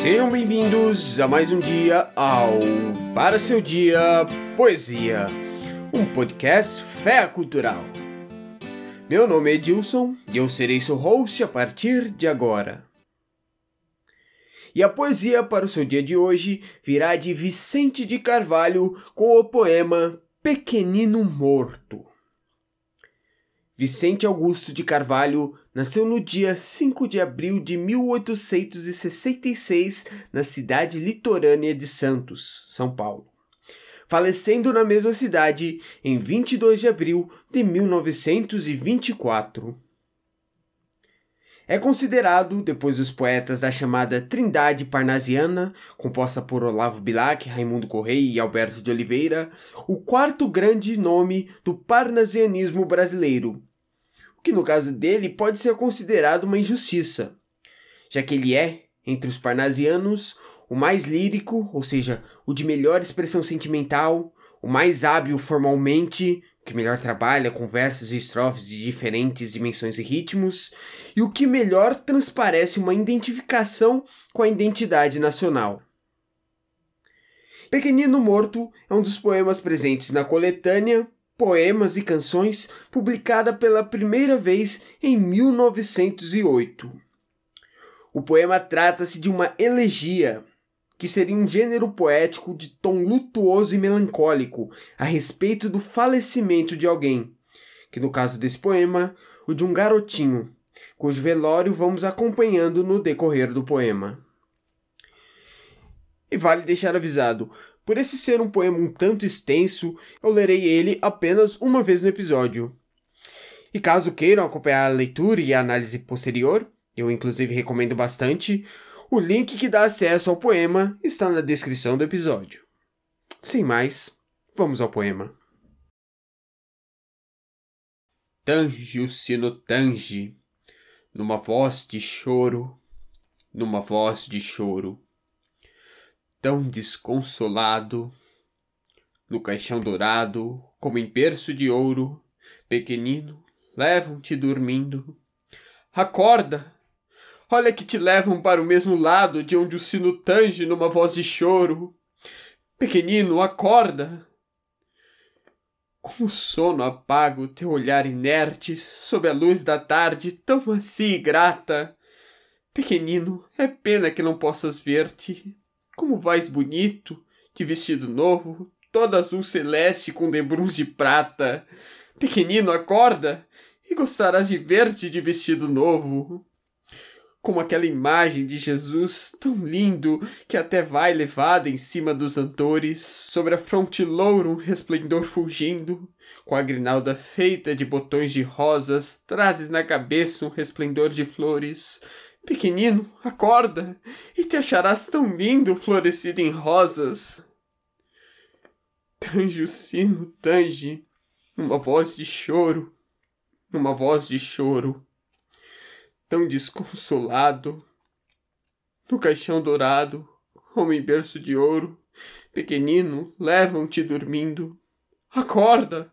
Sejam bem-vindos a mais um dia ao Para Seu Dia Poesia, um podcast fé cultural. Meu nome é Edilson e eu serei seu host a partir de agora. E a poesia para o seu dia de hoje virá de Vicente de Carvalho com o poema Pequenino Morto. Vicente Augusto de Carvalho nasceu no dia 5 de abril de 1866 na cidade litorânea de Santos, São Paulo, falecendo na mesma cidade em 22 de abril de 1924. É considerado, depois dos poetas da chamada Trindade Parnasiana, composta por Olavo Bilac, Raimundo Correia e Alberto de Oliveira, o quarto grande nome do parnasianismo brasileiro, o que no caso dele pode ser considerado uma injustiça, já que ele é, entre os parnasianos, o mais lírico, ou seja, o de melhor expressão sentimental, o mais hábil formalmente, que melhor trabalha com versos e estrofes de diferentes dimensões e ritmos, e o que melhor transparece uma identificação com a identidade nacional. Pequenino Morto é um dos poemas presentes na coletânea Poemas e Canções, publicada pela primeira vez em 1908. O poema trata-se de uma elegia, que seria um gênero poético de tom lutuoso e melancólico a respeito do falecimento de alguém, que no caso desse poema, o de um garotinho, cujo velório vamos acompanhando no decorrer do poema. E vale deixar avisado, por esse ser um poema um tanto extenso, eu lerei ele apenas uma vez no episódio. E caso queiram acompanhar a leitura e a análise posterior, eu inclusive recomendo bastante, o link que dá acesso ao poema está na descrição do episódio. Sem mais, vamos ao poema. Tange o sino tange, numa voz de choro, numa voz de choro tão desconsolado, no caixão dourado, como em berço de ouro, pequenino, levam-te dormindo. Acorda! Olha que te levam para o mesmo lado de onde o sino tange numa voz de choro. Pequenino, acorda! Com o sono apago teu olhar inerte sob a luz da tarde tão macia e grata. Pequenino, é pena que não possas ver-te. Como vais bonito, de vestido novo, todo azul celeste com debruns de prata. Pequenino, acorda, e gostarás de ver-te de vestido novo. Como aquela imagem de Jesus tão lindo que até vai levado em cima dos antores, sobre a fronte louro um resplendor fulgindo, com a grinalda feita de botões de rosas, trazes na cabeça um resplendor de flores, Pequenino, acorda, e te acharás tão lindo florescido em rosas. Tange o sino, tange, numa voz de choro, numa voz de choro, tão desconsolado. No caixão dourado, homem berço de ouro, pequenino, levam-te dormindo. Acorda!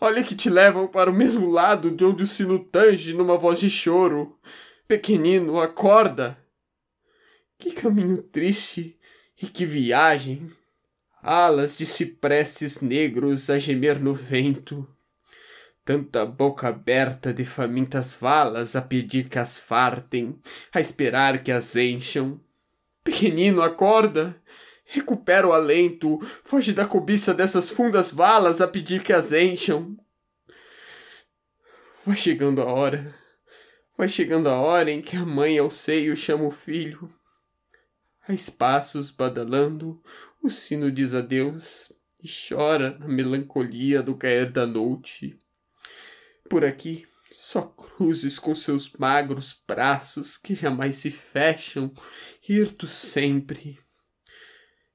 Olha que te levam para o mesmo lado de onde o sino tange numa voz de choro. Pequenino, acorda! Que caminho triste e que viagem! Alas de ciprestes negros a gemer no vento. Tanta boca aberta de famintas valas a pedir que as fartem, a esperar que as encham. Pequenino, acorda! Recupera o alento, foge da cobiça dessas fundas valas a pedir que as encham. Vai chegando a hora Vai chegando a hora em que a mãe ao seio chama o filho. A espaços badalando, o sino diz adeus e chora na melancolia do cair da noite. Por aqui, só cruzes com seus magros braços que jamais se fecham, hirtos sempre.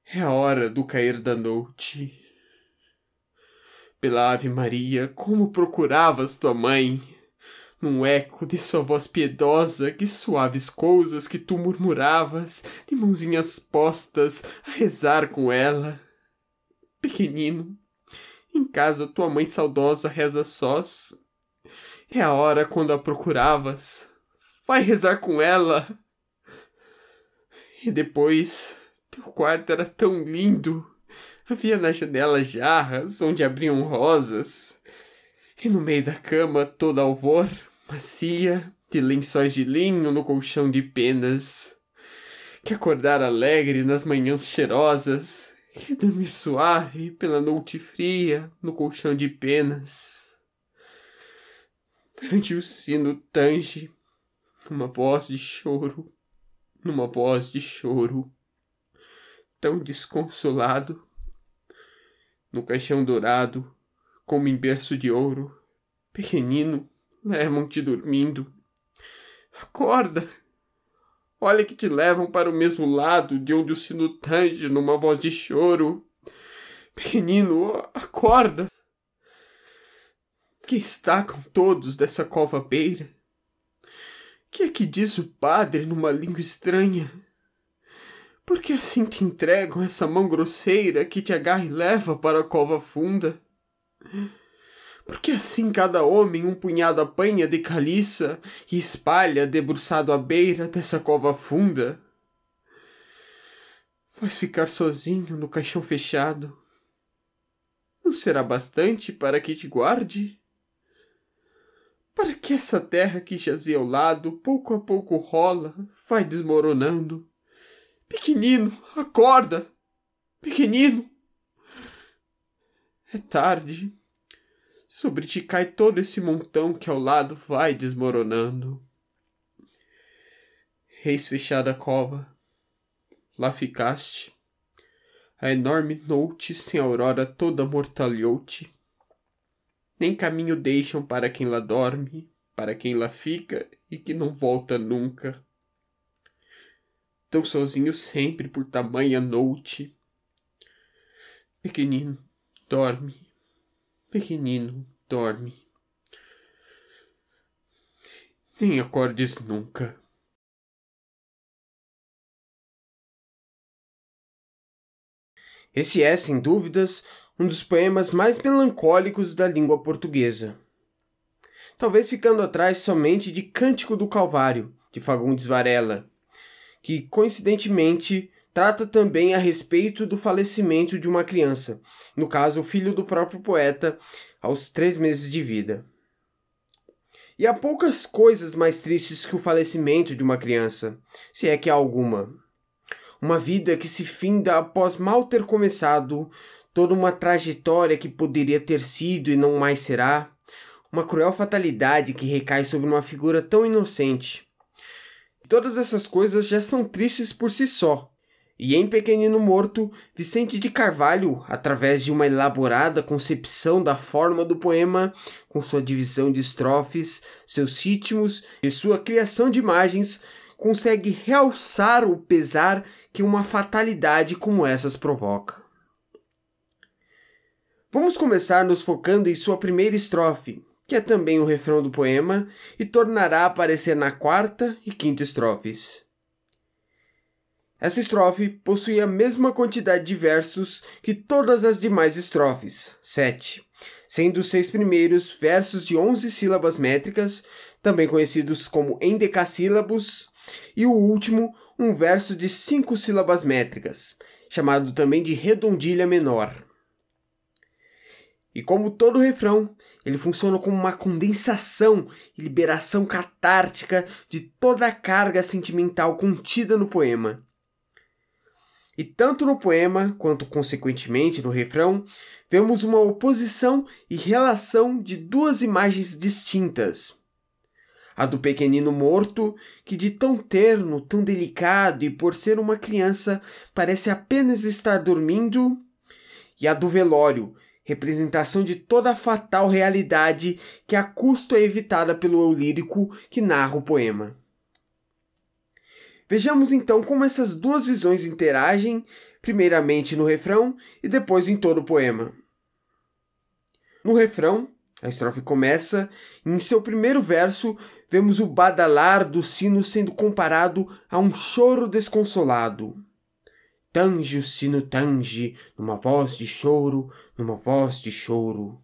É a hora do cair da noite. Pela Ave Maria, como procuravas tua mãe? Num eco de sua voz piedosa, que suaves coisas que tu murmuravas, de mãozinhas postas a rezar com ela. Pequenino, em casa tua mãe saudosa reza sós. É a hora quando a procuravas. Vai rezar com ela. E depois, teu quarto era tão lindo. Havia na janela jarras onde abriam rosas. E no meio da cama, toda alvor, macia, de lençóis de linho no colchão de penas. Que acordar alegre nas manhãs cheirosas, que dormir suave pela noite fria no colchão de penas. Tange o sino tange, numa voz de choro, numa voz de choro, tão desconsolado, no caixão dourado, como em berço de ouro, pequenino, levam-te dormindo. Acorda! Olha que te levam para o mesmo lado de onde o sino tange numa voz de choro. Pequenino, acorda! Que está com todos dessa cova beira? Que é que diz o padre numa língua estranha? Por que assim te entregam essa mão grosseira que te agarra e leva para a cova funda? Porque assim cada homem um punhado apanha de caliça e espalha debruçado à beira dessa cova funda. Vais ficar sozinho no caixão fechado. Não será bastante para que te guarde? Para que essa terra que jazia ao lado, pouco a pouco rola, vai desmoronando? Pequenino, acorda! Pequenino! É tarde. Sobre ti cai todo esse montão que ao lado vai desmoronando. Reis fechada a cova, lá ficaste. A enorme noite sem aurora toda mortalhou-te. Nem caminho deixam para quem lá dorme, para quem lá fica e que não volta nunca. Tão sozinho sempre por tamanha noite. Pequenino, dorme Pequenino, dorme. Nem acordes nunca. Esse é, sem dúvidas, um dos poemas mais melancólicos da língua portuguesa. Talvez ficando atrás somente de Cântico do Calvário, de Fagundes Varela, que coincidentemente trata também a respeito do falecimento de uma criança, no caso, o filho do próprio poeta, aos três meses de vida. E há poucas coisas mais tristes que o falecimento de uma criança, se é que há alguma. Uma vida que se finda após mal ter começado, toda uma trajetória que poderia ter sido e não mais será, uma cruel fatalidade que recai sobre uma figura tão inocente. Todas essas coisas já são tristes por si só, e em Pequenino Morto, Vicente de Carvalho, através de uma elaborada concepção da forma do poema, com sua divisão de estrofes, seus ritmos e sua criação de imagens, consegue realçar o pesar que uma fatalidade como essas provoca. Vamos começar nos focando em sua primeira estrofe, que é também o refrão do poema e tornará a aparecer na quarta e quinta estrofes. Essa estrofe possui a mesma quantidade de versos que todas as demais estrofes, 7, sendo os seis primeiros versos de 11 sílabas métricas, também conhecidos como endecassílabos, e o último, um verso de cinco sílabas métricas, chamado também de redondilha menor. E como todo refrão, ele funciona como uma condensação e liberação catártica de toda a carga sentimental contida no poema. E tanto no poema quanto consequentemente no refrão, vemos uma oposição e relação de duas imagens distintas. A do pequenino morto, que de tão terno, tão delicado e por ser uma criança parece apenas estar dormindo, e a do velório, representação de toda a fatal realidade que a custo é evitada pelo eu lírico que narra o poema. Vejamos então como essas duas visões interagem, primeiramente no refrão e depois em todo o poema. No refrão, a estrofe começa e em seu primeiro verso vemos o badalar do sino sendo comparado a um choro desconsolado. Tange o sino tange, numa voz de choro, numa voz de choro.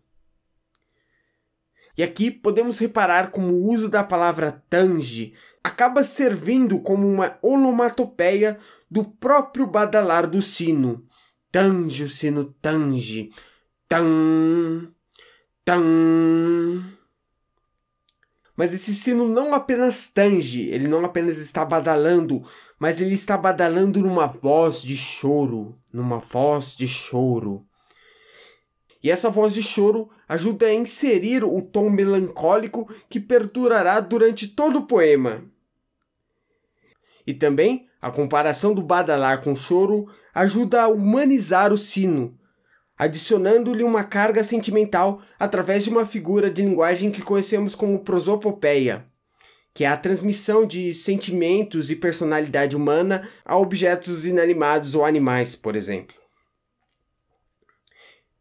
E aqui podemos reparar como o uso da palavra tange acaba servindo como uma onomatopeia do próprio badalar do sino. Tange o sino tange, tan, tan. Mas esse sino não apenas tange, ele não apenas está badalando, mas ele está badalando numa voz de choro, numa voz de choro. E essa voz de choro ajuda a inserir o tom melancólico que perdurará durante todo o poema. E também a comparação do badalar com o choro ajuda a humanizar o sino, adicionando-lhe uma carga sentimental através de uma figura de linguagem que conhecemos como prosopopeia, que é a transmissão de sentimentos e personalidade humana a objetos inanimados ou animais, por exemplo.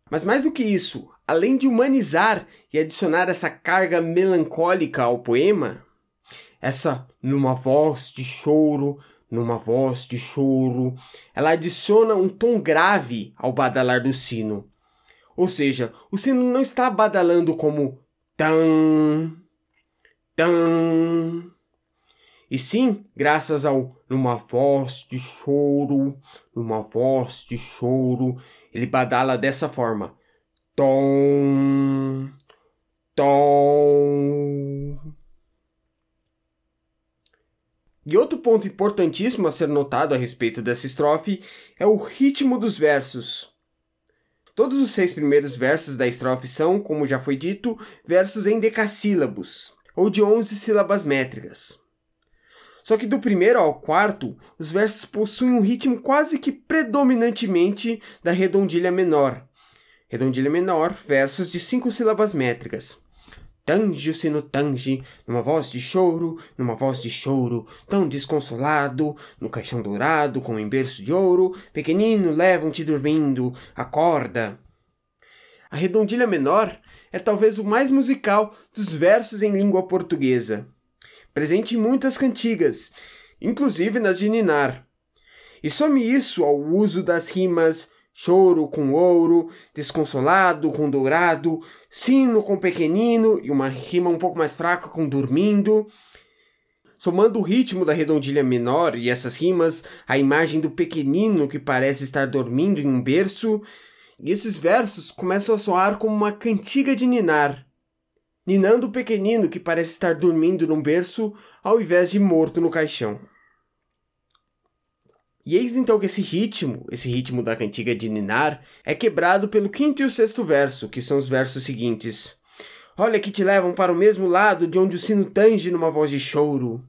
Mas mais do que isso, além de humanizar e adicionar essa carga melancólica ao poema, essa numa voz de choro, numa voz de choro, ela adiciona um tom grave ao badalar do sino. Ou seja, o sino não está badalando como tan, tan, e sim, graças ao numa voz de choro, numa voz de choro, ele badala dessa forma: tom, tom. E outro ponto importantíssimo a ser notado a respeito dessa estrofe é o ritmo dos versos. Todos os seis primeiros versos da estrofe são, como já foi dito, versos em decassílabos, ou de onze sílabas métricas. Só que do primeiro ao quarto, os versos possuem um ritmo quase que predominantemente da redondilha menor. Redondilha menor, versos de cinco sílabas métricas. Tange o sino tange, numa voz de choro, numa voz de choro, tão desconsolado, no caixão dourado com um berço de ouro, pequenino levam-te dormindo, acorda. A redondilha menor é talvez o mais musical dos versos em língua portuguesa presente em muitas cantigas, inclusive nas de Ninar. E some isso ao uso das rimas choro com ouro, desconsolado com dourado, sino com pequenino e uma rima um pouco mais fraca com dormindo. Somando o ritmo da redondilha menor e essas rimas, a imagem do pequenino que parece estar dormindo em um berço, e esses versos começam a soar como uma cantiga de ninar ninando o pequenino que parece estar dormindo num berço ao invés de morto no caixão. E eis então que esse ritmo, esse ritmo da cantiga de ninar, é quebrado pelo quinto e o sexto verso, que são os versos seguintes. Olha que te levam para o mesmo lado de onde o sino tange numa voz de choro.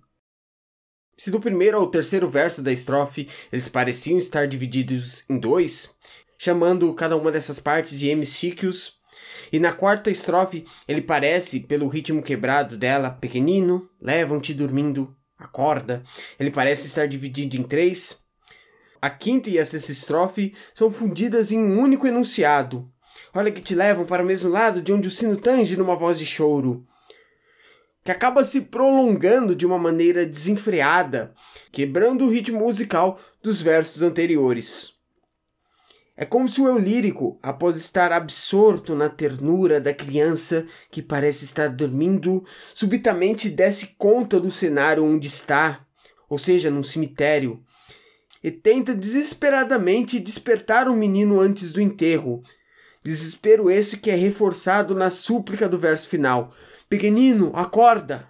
Se do primeiro ao terceiro verso da estrofe eles pareciam estar divididos em dois, chamando cada uma dessas partes de hemiciclos, e na quarta estrofe, ele parece, pelo ritmo quebrado dela, pequenino, levam-te dormindo, acorda. Ele parece estar dividido em três. A quinta e a sexta estrofe são fundidas em um único enunciado. Olha que te levam para o mesmo lado de onde o sino tange numa voz de choro. Que acaba se prolongando de uma maneira desenfreada, quebrando o ritmo musical dos versos anteriores. É como se o eu lírico, após estar absorto na ternura da criança que parece estar dormindo, subitamente desse conta do cenário onde está, ou seja, num cemitério, e tenta desesperadamente despertar o menino antes do enterro. Desespero esse que é reforçado na súplica do verso final: Pequenino, acorda!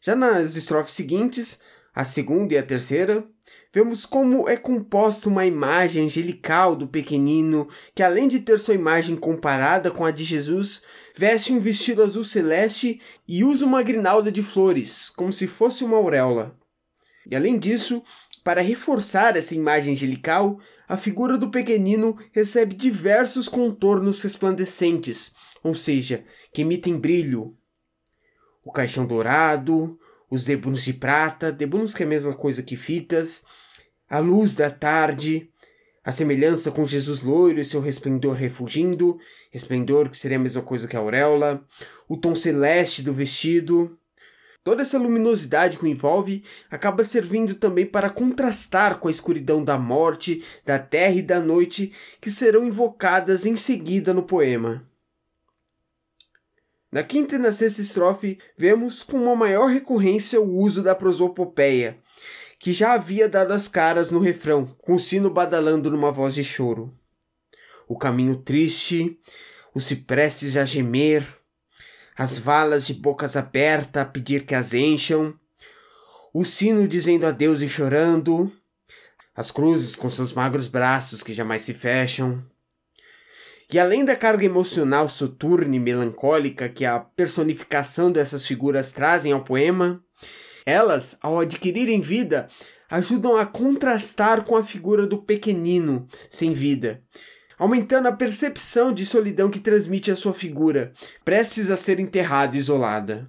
Já nas estrofes seguintes, a segunda e a terceira, vemos como é composta uma imagem angelical do pequenino, que além de ter sua imagem comparada com a de Jesus, veste um vestido azul celeste e usa uma grinalda de flores, como se fosse uma auréola. E além disso, para reforçar essa imagem angelical, a figura do pequenino recebe diversos contornos resplandecentes, ou seja, que emitem brilho. O caixão dourado, os debunos de prata, debunos que é a mesma coisa que fitas, a luz da tarde, a semelhança com Jesus loiro e seu resplendor refugindo, resplendor que seria a mesma coisa que a auréola, o tom celeste do vestido. Toda essa luminosidade que o envolve acaba servindo também para contrastar com a escuridão da morte, da terra e da noite que serão invocadas em seguida no poema. Na quinta e na sexta estrofe, vemos com uma maior recorrência o uso da prosopopeia, que já havia dado as caras no refrão, com o sino badalando numa voz de choro. O caminho triste, os ciprestes a gemer, as valas de bocas abertas a pedir que as encham, o sino dizendo adeus e chorando, as cruzes com seus magros braços que jamais se fecham, e além da carga emocional soturna e melancólica que a personificação dessas figuras trazem ao poema, elas, ao adquirirem vida, ajudam a contrastar com a figura do pequenino sem vida, aumentando a percepção de solidão que transmite a sua figura, prestes a ser enterrada isolada.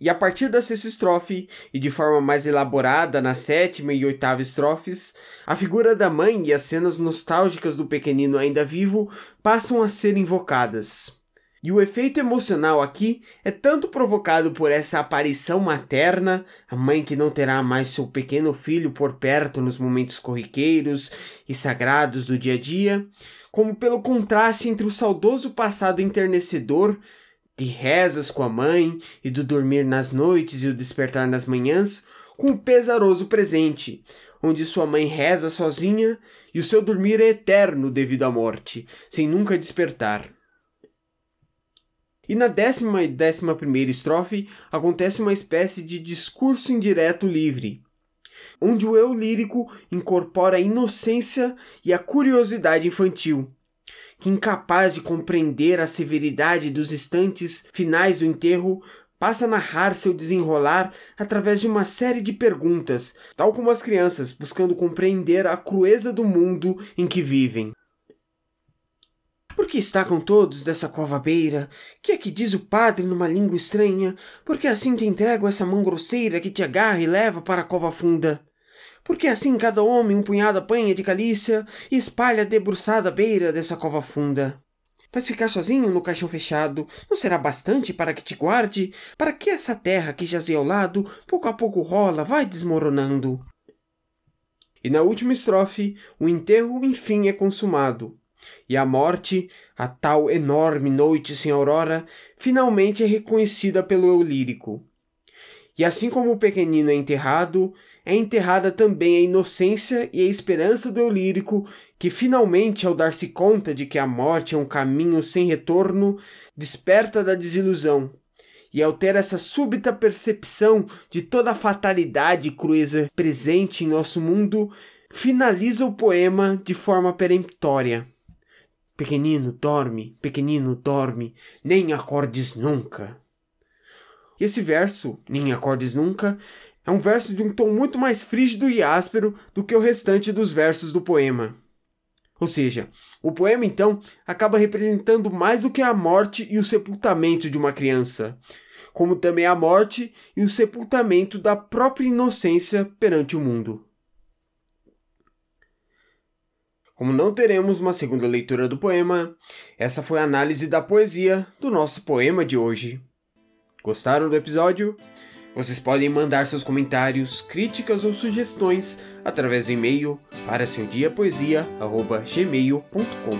E a partir da sexta estrofe, e de forma mais elaborada na sétima e oitava estrofes, a figura da mãe e as cenas nostálgicas do pequenino ainda vivo passam a ser invocadas. E o efeito emocional aqui é tanto provocado por essa aparição materna, a mãe que não terá mais seu pequeno filho por perto nos momentos corriqueiros e sagrados do dia a dia, como pelo contraste entre o saudoso passado enternecedor de rezas com a mãe e do dormir nas noites e o despertar nas manhãs, com o pesaroso presente, onde sua mãe reza sozinha e o seu dormir é eterno devido à morte, sem nunca despertar. E na décima e décima primeira estrofe acontece uma espécie de discurso indireto livre, onde o eu lírico incorpora a inocência e a curiosidade infantil, que, incapaz de compreender a severidade dos instantes finais do enterro, passa a narrar seu desenrolar através de uma série de perguntas, tal como as crianças buscando compreender a crueza do mundo em que vivem. Por que está com todos dessa cova beira? Que é que diz o padre numa língua estranha? Por que assim te entrego essa mão grosseira que te agarra e leva para a cova funda? porque assim cada homem um punhado apanha de calícia e espalha debruçada à beira dessa cova funda. Mas ficar sozinho no caixão fechado não será bastante para que te guarde? Para que essa terra que jazia ao lado, pouco a pouco rola, vai desmoronando? E na última estrofe, o enterro enfim é consumado. E a morte, a tal enorme noite sem aurora, finalmente é reconhecida pelo eu lírico. E assim como o pequenino é enterrado, é enterrada também a inocência e a esperança do eu lírico, que finalmente, ao dar-se conta de que a morte é um caminho sem retorno, desperta da desilusão. E ao ter essa súbita percepção de toda a fatalidade e crueza presente em nosso mundo, finaliza o poema de forma peremptória. Pequenino, dorme, pequenino, dorme, nem acordes nunca. E esse verso, Nem Acordes Nunca, é um verso de um tom muito mais frígido e áspero do que o restante dos versos do poema. Ou seja, o poema então acaba representando mais do que a morte e o sepultamento de uma criança, como também a morte e o sepultamento da própria inocência perante o mundo. Como não teremos uma segunda leitura do poema, essa foi a análise da poesia do nosso poema de hoje. Gostaram do episódio? Vocês podem mandar seus comentários, críticas ou sugestões através do e-mail para seudiapoesia@gmail.com.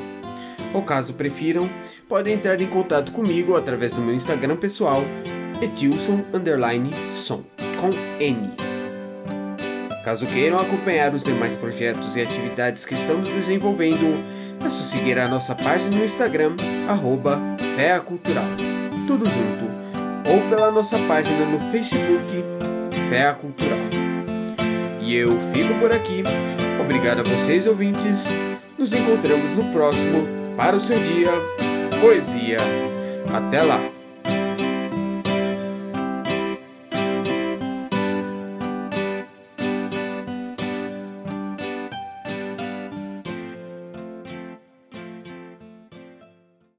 Ou caso prefiram, podem entrar em contato comigo através do meu Instagram pessoal, etilson_som com N. Caso queiram acompanhar os demais projetos e atividades que estamos desenvolvendo, é só seguir a nossa página no Instagram, arroba Cultural. Tudo junto ou pela nossa página no Facebook Fé Cultural. E eu fico por aqui. Obrigado a vocês ouvintes. Nos encontramos no próximo para o seu dia poesia. Até lá.